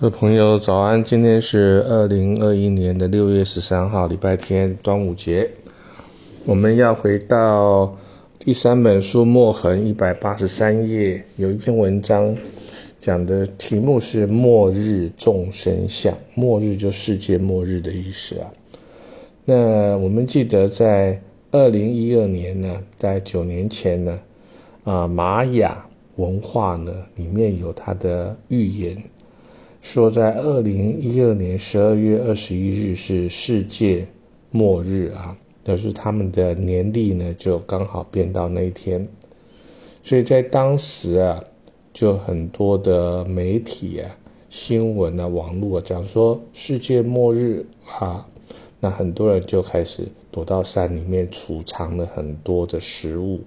各位朋友，早安！今天是二零二一年的六月十三号，礼拜天，端午节。我们要回到第三本书《墨痕》一百八十三页，有一篇文章讲的题目是“末日众生相”，末日就世界末日的意思啊。那我们记得在二零一二年呢，在九年前呢，啊，玛雅文化呢里面有它的预言。说在二零一二年十二月二十一日是世界末日啊，就是他们的年历呢就刚好变到那一天，所以在当时啊，就很多的媒体啊、新闻啊、网络讲说世界末日啊，那很多人就开始躲到山里面储藏了很多的食物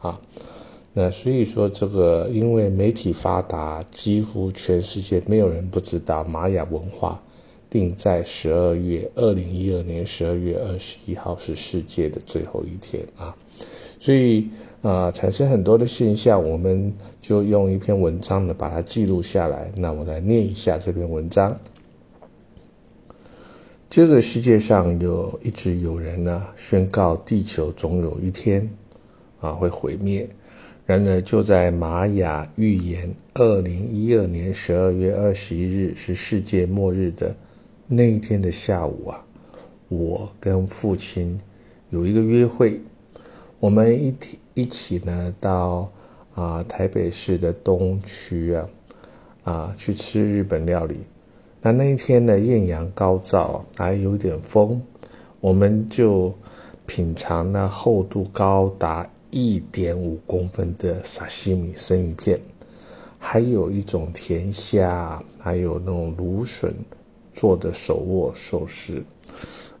啊。那所以说，这个因为媒体发达，几乎全世界没有人不知道玛雅文化定在十二月二零一二年十二月二十一号是世界的最后一天啊，所以啊，产生很多的现象，我们就用一篇文章呢把它记录下来。那我来念一下这篇文章：这个世界上有一直有人呢宣告地球总有一天啊会毁灭。然而，就在玛雅预言二零一二年十二月二十一日是世界末日的那一天的下午啊，我跟父亲有一个约会，我们一起一起呢到啊台北市的东区啊啊去吃日本料理。那那一天呢艳阳高照，还有点风，我们就品尝那厚度高达。一点五公分的沙西米生鱼片，还有一种甜虾，还有那种芦笋做的手握寿司，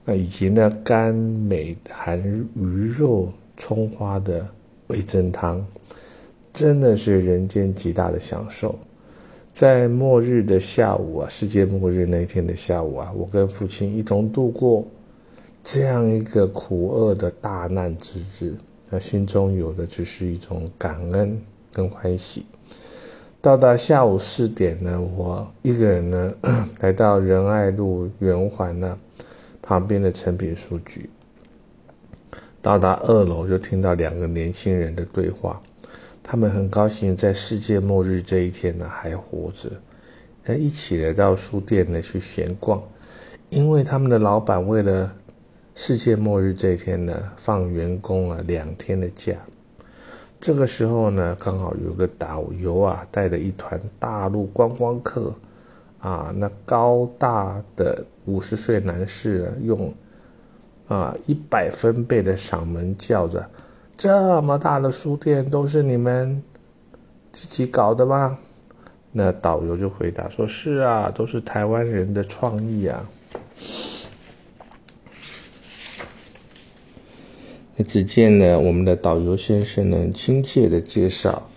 啊，以及呢甘美含鱼肉葱花的味增汤，真的是人间极大的享受。在末日的下午啊，世界末日那天的下午啊，我跟父亲一同度过这样一个苦厄的大难之日。那心中有的只是一种感恩跟欢喜。到达下午四点呢，我一个人呢 来到仁爱路圆环呢旁边的成品书局。到达二楼就听到两个年轻人的对话，他们很高兴在世界末日这一天呢还活着，那一起来到书店呢去闲逛，因为他们的老板为了。世界末日这一天呢，放员工啊两天的假。这个时候呢，刚好有个导游啊，带了一团大陆观光客，啊，那高大的五十岁男士用啊一百分贝的嗓门叫着：“这么大的书店都是你们自己搞的吗？”那导游就回答说：“是啊，都是台湾人的创意啊。”只见呢，我们的导游先生呢，亲切的介绍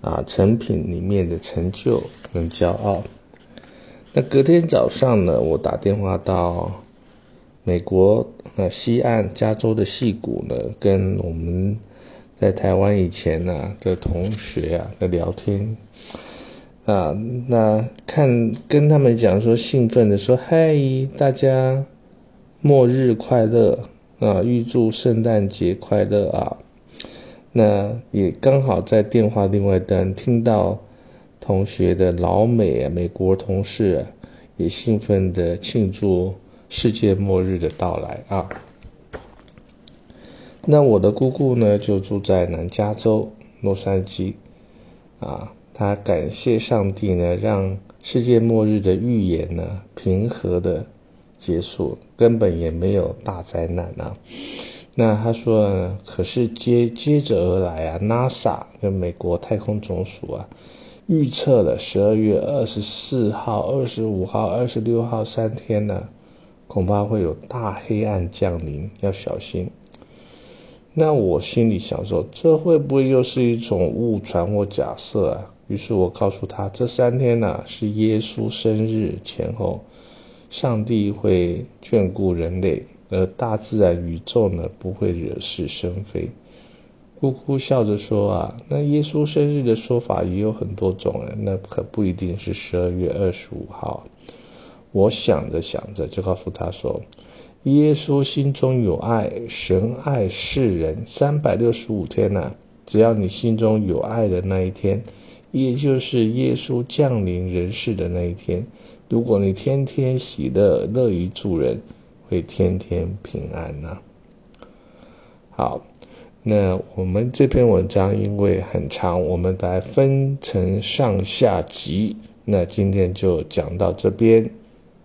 啊，成品里面的成就跟骄傲。那隔天早上呢，我打电话到美国呃西岸加州的戏谷呢，跟我们在台湾以前呢的同学啊的聊天啊，那看跟他们讲说，兴奋的说，嗨，大家末日快乐。啊，预祝圣诞节快乐啊！那也刚好在电话另外端听到同学的老美啊，美国同事，也兴奋的庆祝世界末日的到来啊。那我的姑姑呢，就住在南加州洛杉矶啊，她感谢上帝呢，让世界末日的预言呢，平和的。结束，根本也没有大灾难啊。那他说，可是接接着而来啊，NASA 跟美国太空总署啊，预测了十二月二十四号、二十五号、二十六号三天呢，恐怕会有大黑暗降临，要小心。那我心里想说，这会不会又是一种误传或假设啊？于是我告诉他，这三天呢是耶稣生日前后。上帝会眷顾人类，而大自然宇宙呢不会惹是生非。姑姑笑着说：“啊，那耶稣生日的说法也有很多种啊，那可不一定是十二月二十五号。”我想着想着，就告诉他说：“耶稣心中有爱，神爱世人，三百六十五天呐，只要你心中有爱的那一天，也就是耶稣降临人世的那一天，如果你天天喜乐，乐于助人，会天天平安呐。”好。那我们这篇文章因为很长，我们来分成上下集。那今天就讲到这边，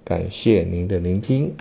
感谢您的聆听。